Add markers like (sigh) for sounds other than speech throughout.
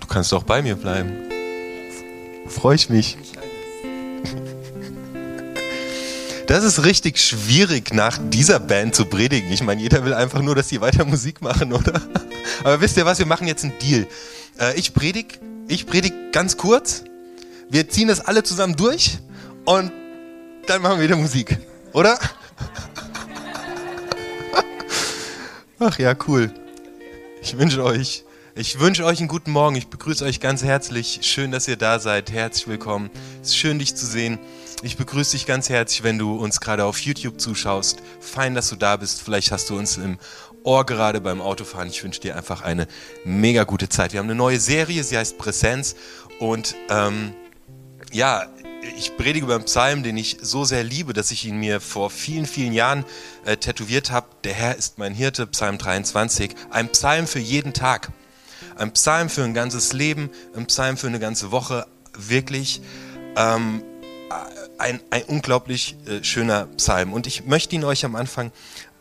Du kannst doch bei mir bleiben. Freue ich mich. Das ist richtig schwierig, nach dieser Band zu predigen. Ich meine, jeder will einfach nur, dass die weiter Musik machen, oder? Aber wisst ihr was, wir machen jetzt einen Deal. Äh, ich predig, ich predig ganz kurz. Wir ziehen das alle zusammen durch und dann machen wir wieder Musik, oder? Ach ja, cool. Ich wünsche euch, ich wünsche euch einen guten Morgen. Ich begrüße euch ganz herzlich. Schön, dass ihr da seid. Herzlich willkommen. Es ist schön, dich zu sehen. Ich begrüße dich ganz herzlich, wenn du uns gerade auf YouTube zuschaust. Fein, dass du da bist. Vielleicht hast du uns im Ohr gerade beim Autofahren. Ich wünsche dir einfach eine mega gute Zeit. Wir haben eine neue Serie, sie heißt Präsenz. Und ähm, ja, ich predige über einen Psalm, den ich so sehr liebe, dass ich ihn mir vor vielen, vielen Jahren äh, tätowiert habe. Der Herr ist mein Hirte, Psalm 23. Ein Psalm für jeden Tag. Ein Psalm für ein ganzes Leben, ein Psalm für eine ganze Woche. Wirklich. Ähm, ein, ein unglaublich äh, schöner Psalm. Und ich möchte ihn euch am Anfang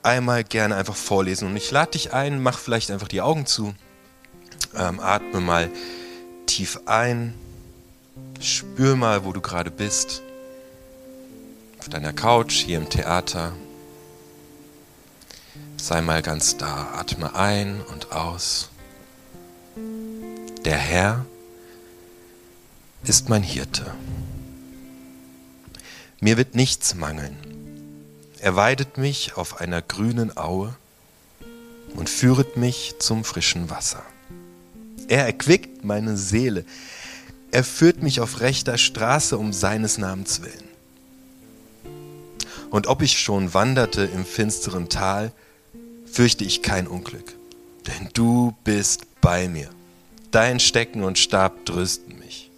einmal gerne einfach vorlesen. Und ich lade dich ein, mach vielleicht einfach die Augen zu, ähm, atme mal tief ein, spür mal, wo du gerade bist. Auf deiner Couch, hier im Theater. Sei mal ganz da, atme ein und aus. Der Herr ist mein Hirte. Mir wird nichts mangeln. Er weidet mich auf einer grünen Aue und führet mich zum frischen Wasser. Er erquickt meine Seele. Er führt mich auf rechter Straße um seines Namens willen. Und ob ich schon wanderte im finsteren Tal, fürchte ich kein Unglück, denn du bist bei mir. Dein Stecken und Stab trösten mich.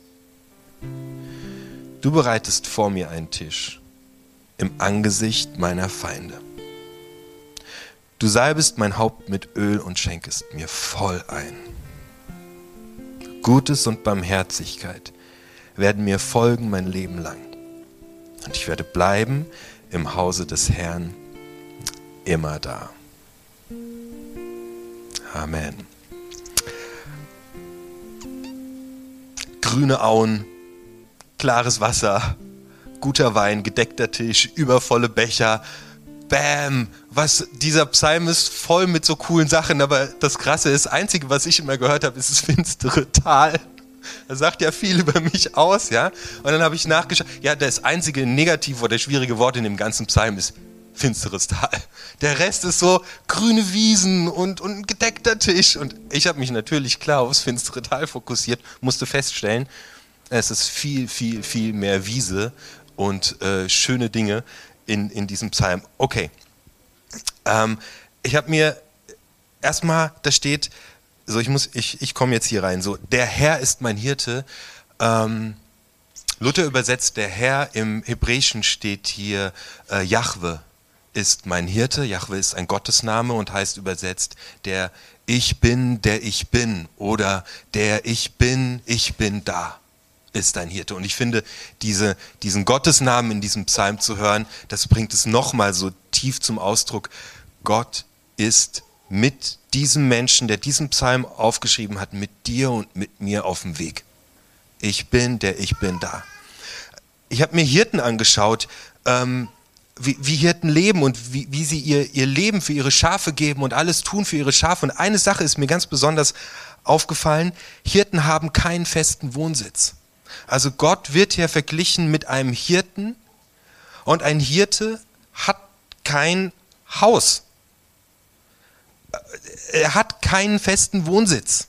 Du bereitest vor mir einen Tisch im Angesicht meiner Feinde. Du salbest mein Haupt mit Öl und schenkest mir voll ein. Gutes und Barmherzigkeit werden mir folgen mein Leben lang. Und ich werde bleiben im Hause des Herrn immer da. Amen. Grüne Auen, klares Wasser, guter Wein, gedeckter Tisch, übervolle Becher. Bam! Was, dieser Psalm ist voll mit so coolen Sachen, aber das Krasse ist, das Einzige, was ich immer gehört habe, ist das finstere Tal. Das sagt ja viel über mich aus, ja. Und dann habe ich nachgeschaut, ja, das einzige negative oder schwierige Wort in dem ganzen Psalm ist finsteres Tal. Der Rest ist so grüne Wiesen und, und ein gedeckter Tisch. Und ich habe mich natürlich klar aufs finstere Tal fokussiert, musste feststellen, es ist viel, viel, viel mehr Wiese und äh, schöne Dinge in, in diesem Psalm. Okay. Ähm, ich habe mir erstmal, da steht, so ich muss, ich, ich komme jetzt hier rein, so, der Herr ist mein Hirte. Ähm, Luther übersetzt, der Herr im Hebräischen steht hier, äh, Jahwe ist mein Hirte. Jahwe ist ein Gottesname und heißt übersetzt, der Ich bin, der ich bin oder der Ich bin, ich bin da ist dein Hirte. Und ich finde, diese, diesen Gottesnamen in diesem Psalm zu hören, das bringt es nochmal so tief zum Ausdruck. Gott ist mit diesem Menschen, der diesen Psalm aufgeschrieben hat, mit dir und mit mir auf dem Weg. Ich bin, der ich bin da. Ich habe mir Hirten angeschaut, ähm, wie, wie, Hirten leben und wie, wie sie ihr, ihr Leben für ihre Schafe geben und alles tun für ihre Schafe. Und eine Sache ist mir ganz besonders aufgefallen, Hirten haben keinen festen Wohnsitz. Also Gott wird hier verglichen mit einem Hirten und ein Hirte hat kein Haus. Er hat keinen festen Wohnsitz.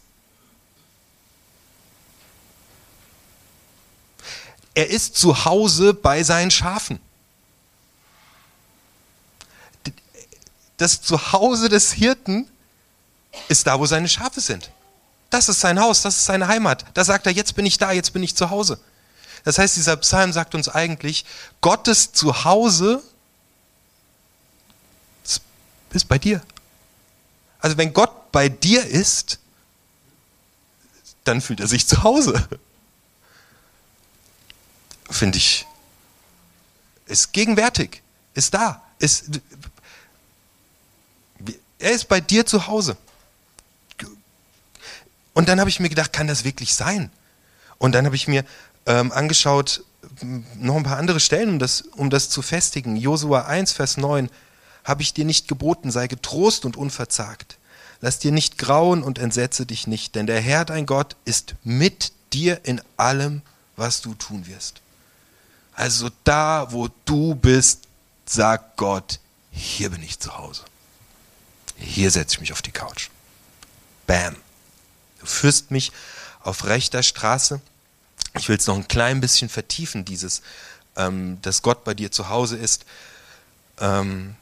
Er ist zu Hause bei seinen Schafen. Das Zuhause des Hirten ist da, wo seine Schafe sind. Das ist sein Haus, das ist seine Heimat. Da sagt er, jetzt bin ich da, jetzt bin ich zu Hause. Das heißt, dieser Psalm sagt uns eigentlich, Gottes Zuhause ist bei dir. Also wenn Gott bei dir ist, dann fühlt er sich zu Hause. Finde ich. Ist gegenwärtig, ist da, ist, er ist bei dir zu Hause. Und dann habe ich mir gedacht, kann das wirklich sein? Und dann habe ich mir ähm, angeschaut, noch ein paar andere Stellen, um das, um das zu festigen. Josua 1, Vers 9, habe ich dir nicht geboten, sei getrost und unverzagt. Lass dir nicht grauen und entsetze dich nicht, denn der Herr, dein Gott, ist mit dir in allem, was du tun wirst. Also da, wo du bist, sagt Gott, hier bin ich zu Hause. Hier setze ich mich auf die Couch. Bam. Du führst mich auf rechter Straße. Ich will es noch ein klein bisschen vertiefen, dieses, ähm, dass Gott bei dir zu Hause ist. Ähm,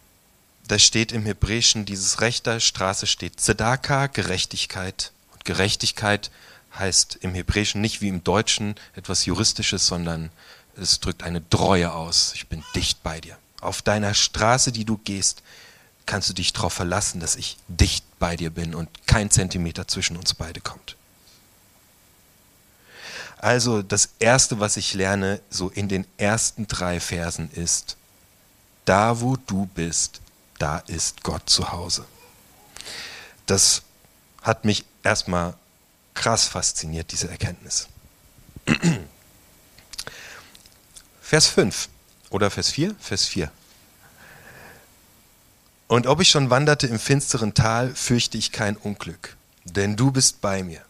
da steht im Hebräischen, dieses rechter Straße steht Zedaka, Gerechtigkeit. Und Gerechtigkeit heißt im Hebräischen nicht wie im Deutschen etwas Juristisches, sondern es drückt eine Treue aus. Ich bin dicht bei dir. Auf deiner Straße, die du gehst, kannst du dich darauf verlassen, dass ich dicht bei dir bin und kein Zentimeter zwischen uns beide kommt. Also das Erste, was ich lerne, so in den ersten drei Versen ist, da wo du bist, da ist Gott zu Hause. Das hat mich erstmal krass fasziniert, diese Erkenntnis. (clears throat) Vers 5 oder Vers 4? Vers 4. Und ob ich schon wanderte im finsteren Tal, fürchte ich kein Unglück, denn du bist bei mir.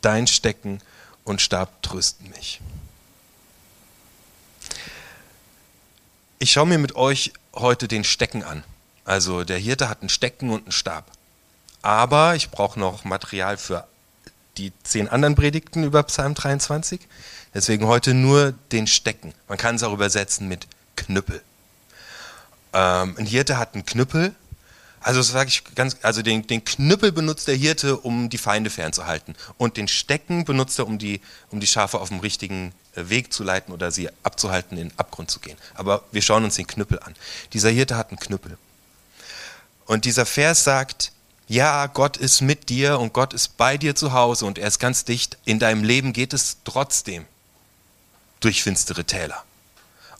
Dein Stecken und Stab trösten mich. Ich schaue mir mit euch heute den Stecken an. Also der Hirte hat einen Stecken und einen Stab. Aber ich brauche noch Material für die zehn anderen Predigten über Psalm 23. Deswegen heute nur den Stecken. Man kann es auch übersetzen mit Knüppel. Ähm, ein Hirte hat einen Knüppel. Also sage ich ganz, also den, den Knüppel benutzt der Hirte, um die Feinde fernzuhalten. Und den Stecken benutzt er, um die, um die Schafe auf dem richtigen äh, Weg zu leiten oder sie abzuhalten, in den Abgrund zu gehen. Aber wir schauen uns den Knüppel an. Dieser Hirte hat einen Knüppel. Und dieser Vers sagt, ja, Gott ist mit dir und Gott ist bei dir zu Hause und er ist ganz dicht. In deinem Leben geht es trotzdem durch finstere Täler.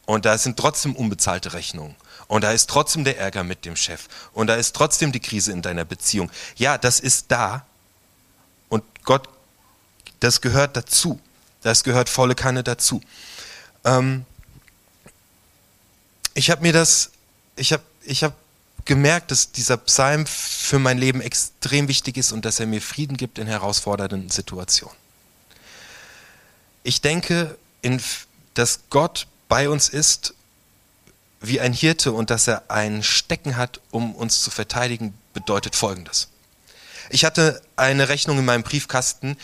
Und da sind trotzdem unbezahlte Rechnungen. Und da ist trotzdem der Ärger mit dem Chef. Und da ist trotzdem die Krise in deiner Beziehung. Ja, das ist da. Und Gott, das gehört dazu. Das gehört volle Kanne dazu. Ähm, ich habe mir das, ich habe ich hab gemerkt, dass dieser Psalm für mein Leben extrem wichtig ist und dass er mir Frieden gibt in herausfordernden Situationen. Ich denke, in, dass Gott bei uns ist wie ein Hirte und dass er einen Stecken hat, um uns zu verteidigen, bedeutet Folgendes. Ich hatte eine Rechnung in meinem Briefkasten,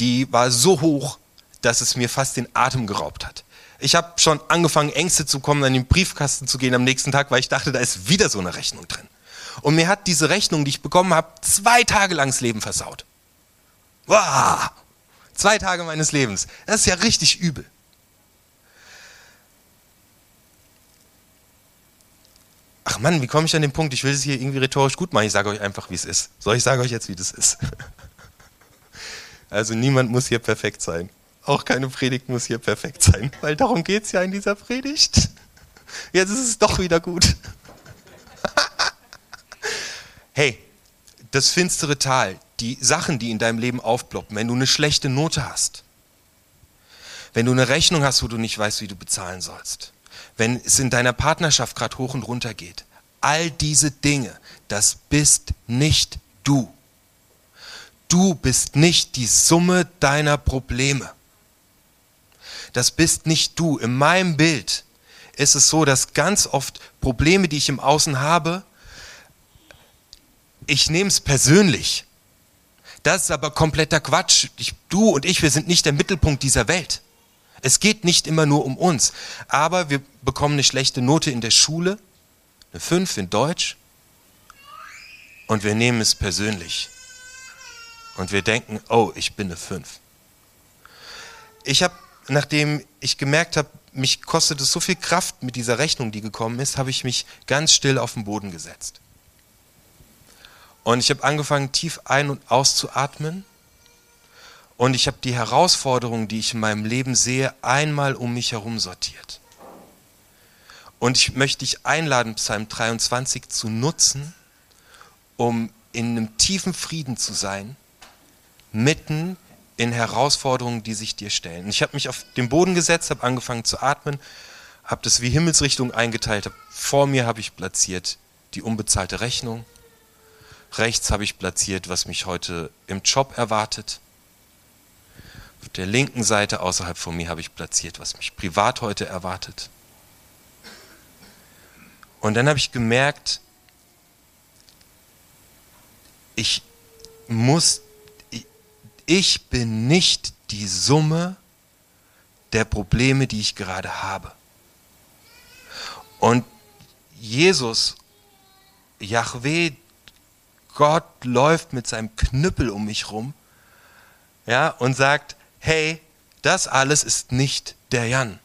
die war so hoch, dass es mir fast den Atem geraubt hat. Ich habe schon angefangen, Ängste zu kommen, an den Briefkasten zu gehen am nächsten Tag, weil ich dachte, da ist wieder so eine Rechnung drin. Und mir hat diese Rechnung, die ich bekommen habe, zwei Tage lang das Leben versaut. Wow! Zwei Tage meines Lebens. Das ist ja richtig übel. Ach Mann, wie komme ich an den Punkt? Ich will es hier irgendwie rhetorisch gut machen. Ich sage euch einfach, wie es ist. Soll ich sage euch jetzt, wie das ist? (laughs) Also niemand muss hier perfekt sein. Auch keine Predigt muss hier perfekt sein, weil darum geht es ja in dieser Predigt. Jetzt ist es doch wieder gut. (laughs) Hey, das finstere Tal, die Sachen, die in deinem Leben aufploppen, wenn du eine schlechte Note hast, wenn du eine Rechnung hast, wo du nicht weißt, wie du bezahlen sollst, wenn es in deiner Partnerschaft gerade hoch und runter geht. All diese Dinge, das bist nicht du. Du bist nicht die Summe deiner Probleme. Das bist nicht du. In meinem Bild ist es so, dass ganz oft Probleme, die ich im Außen habe, ich nehme es persönlich. Das ist aber kompletter Quatsch. Ich, du und ich, wir sind nicht der Mittelpunkt dieser Welt. Es geht nicht immer nur um uns, aber wir bekommen eine schlechte Note in der Schule, eine 5 in Deutsch, und wir nehmen es persönlich. Und wir denken, oh, ich bin eine 5. Ich habe, nachdem ich gemerkt habe, mich kostet es so viel Kraft mit dieser Rechnung, die gekommen ist, habe ich mich ganz still auf den Boden gesetzt. Und ich habe angefangen, tief ein- und auszuatmen und ich habe die Herausforderungen, die ich in meinem Leben sehe, einmal um mich herum sortiert. Und ich möchte dich einladen, Psalm 23 zu nutzen, um in einem tiefen Frieden zu sein mitten in Herausforderungen, die sich dir stellen. Ich habe mich auf den Boden gesetzt, habe angefangen zu atmen, habe das wie Himmelsrichtung eingeteilt. Vor mir habe ich platziert die unbezahlte Rechnung. Rechts habe ich platziert, was mich heute im Job erwartet. Auf der linken Seite außerhalb von mir habe ich platziert, was mich privat heute erwartet. Und dann habe ich gemerkt, ich muss ich bin nicht die Summe der Probleme, die ich gerade habe. Und Jesus, Yahweh, Gott läuft mit seinem Knüppel um mich rum ja, und sagt, hey, das alles ist nicht der Jan.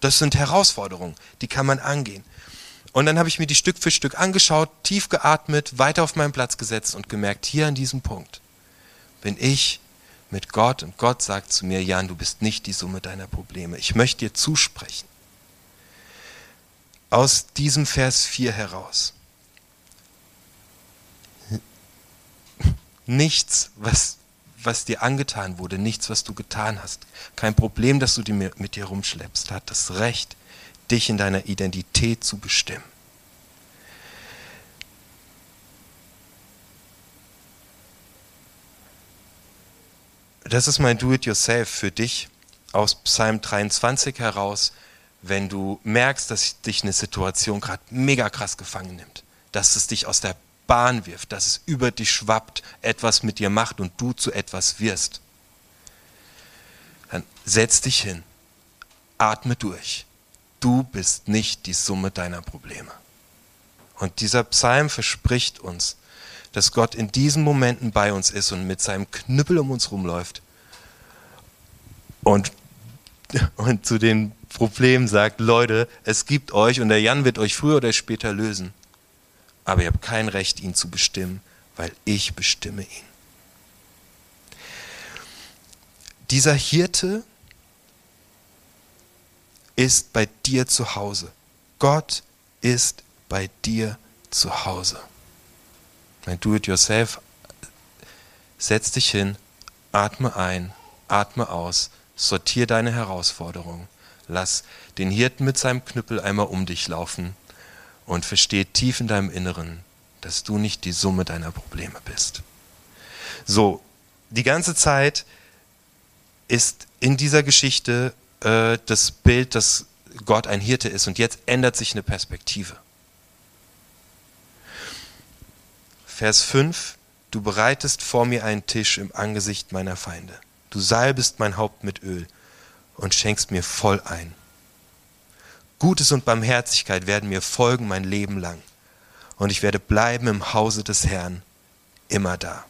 Das sind Herausforderungen, die kann man angehen. Und dann habe ich mir die Stück für Stück angeschaut, tief geatmet, weiter auf meinen Platz gesetzt und gemerkt, hier an diesem Punkt bin ich mit Gott und Gott sagt zu mir, Jan, du bist nicht die Summe deiner Probleme. Ich möchte dir zusprechen. Aus diesem Vers 4 heraus. Nichts, was, was dir angetan wurde, nichts, was du getan hast, kein Problem, das du mit dir rumschleppst, hat das Recht, dich in deiner Identität zu bestimmen. Das ist mein Do-it-yourself für dich aus Psalm 23 heraus, wenn du merkst, dass dich eine Situation gerade mega krass gefangen nimmt, dass es dich aus der Bahn wirft, dass es über dich schwappt, etwas mit dir macht und du zu etwas wirst. Dann setz dich hin, atme durch. Du bist nicht die Summe deiner Probleme. Und dieser Psalm verspricht uns, dass Gott in diesen Momenten bei uns ist und mit seinem Knüppel um uns rumläuft und, (laughs) und zu den Problemen sagt, Leute, es gibt euch und der Jan wird euch früher oder später lösen. Aber ihr habt kein Recht, ihn zu bestimmen, weil ich bestimme ihn. Dieser Hirte ist bei dir zu Hause. Gott ist bei dir zu Hause. Mein Do-it-yourself, setz dich hin, atme ein, atme aus, sortier deine Herausforderung, lass den Hirten mit seinem Knüppel einmal um dich laufen und versteh tief in deinem Inneren, dass du nicht die Summe deiner Probleme bist. So, die ganze Zeit ist in dieser Geschichte äh, das Bild, dass Gott ein Hirte ist und jetzt ändert sich eine Perspektive. Vers 5, du bereitest vor mir einen Tisch im Angesicht meiner Feinde. Du salbest mein Haupt mit Öl und schenkst mir voll ein. Gutes und Barmherzigkeit werden mir folgen mein Leben lang. Und ich werde bleiben im Hause des Herrn immer da.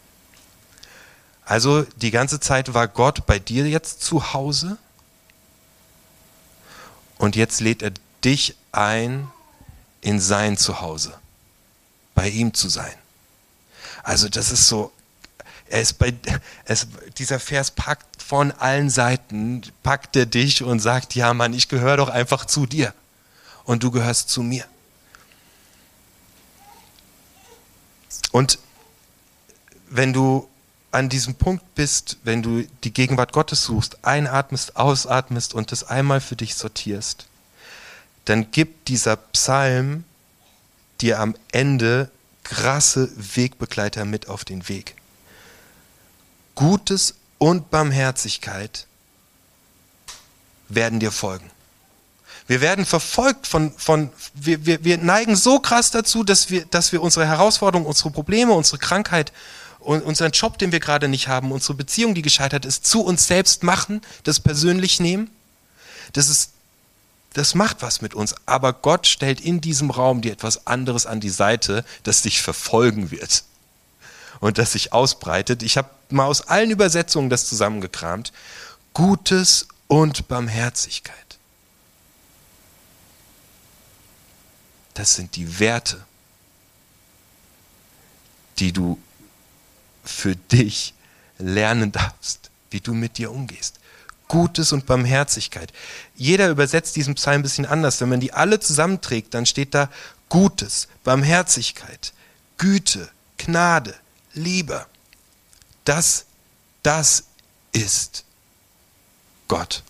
Also die ganze Zeit war Gott bei dir jetzt zu Hause und jetzt lädt er dich ein, in sein Zuhause, bei ihm zu sein. Also das ist so, er ist bei, es, dieser Vers packt von allen Seiten, packt er dich und sagt, ja Mann, ich gehöre doch einfach zu dir und du gehörst zu mir. Und wenn du an diesem Punkt bist, wenn du die Gegenwart Gottes suchst, einatmest, ausatmest und das einmal für dich sortierst, dann gibt dieser Psalm dir am Ende krasse Wegbegleiter mit auf den Weg. Gutes und Barmherzigkeit werden dir folgen. Wir werden verfolgt von, von wir, wir, wir neigen so krass dazu, dass wir, dass wir unsere Herausforderungen, unsere Probleme, unsere Krankheit und unseren Job, den wir gerade nicht haben, unsere Beziehung, die gescheitert ist, zu uns selbst machen, das persönlich nehmen. Das ist das macht was mit uns. Aber Gott stellt in diesem Raum dir etwas anderes an die Seite, das dich verfolgen wird und das sich ausbreitet. Ich habe mal aus allen Übersetzungen das zusammengekramt. Gutes und Barmherzigkeit. Das sind die Werte, die du für dich lernen darfst, wie du mit dir umgehst. Gutes und Barmherzigkeit. Jeder übersetzt diesen Psalm ein bisschen anders. Wenn man die alle zusammenträgt, dann steht da Gutes, Barmherzigkeit, Güte, Gnade, Liebe. Das Das ist Gott.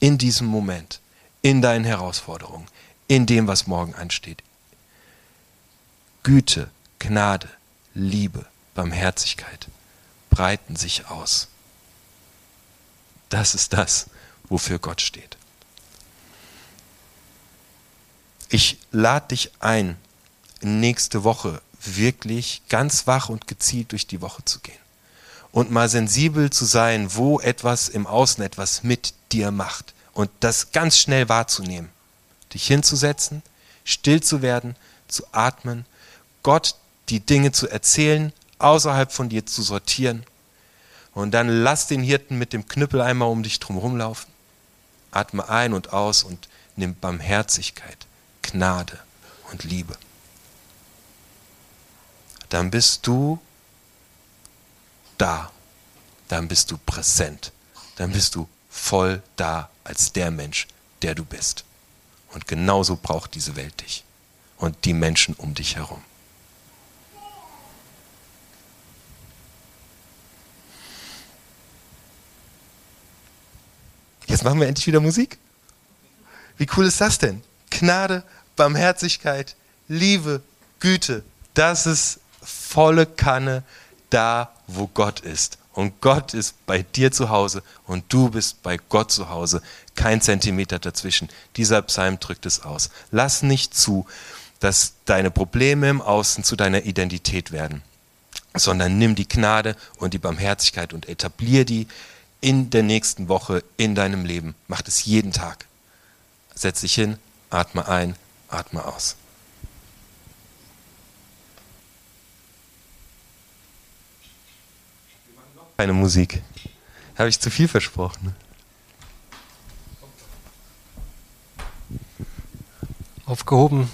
In diesem Moment, in deinen Herausforderungen, in dem, was morgen ansteht. Güte, Gnade, Liebe, Barmherzigkeit breiten sich aus. Das ist das, wofür Gott steht. Ich lade dich ein, nächste Woche wirklich ganz wach und gezielt durch die Woche zu gehen und mal sensibel zu sein, wo etwas im Außen etwas mit dir macht und das ganz schnell wahrzunehmen. Dich hinzusetzen, still zu werden, zu atmen, Gott die Dinge zu erzählen, außerhalb von dir zu sortieren und dann lass den Hirten mit dem Knüppel einmal um dich drum rumlaufen. Atme ein und aus und nimm Barmherzigkeit, Gnade und Liebe. Dann bist du da. Dann bist du präsent. Dann bist du voll da als der Mensch, der du bist. Und genauso braucht diese Welt dich und die Menschen um dich herum. Jetzt machen wir endlich wieder Musik. Wie cool ist das denn? Gnade, Barmherzigkeit, Liebe, Güte, das ist volle Kanne da, wo Gott ist. Und Gott ist bei dir zu Hause und du bist bei Gott zu Hause. Kein Zentimeter dazwischen. Dieser Psalm drückt es aus. Lass nicht zu, dass deine Probleme im Außen zu deiner Identität werden, sondern nimm die Gnade und die Barmherzigkeit und etablier die in der nächsten Woche in deinem Leben. Mach es jeden Tag. Setz dich hin, atme ein, atme aus. Keine Musik. Habe ich zu viel versprochen? Aufgehoben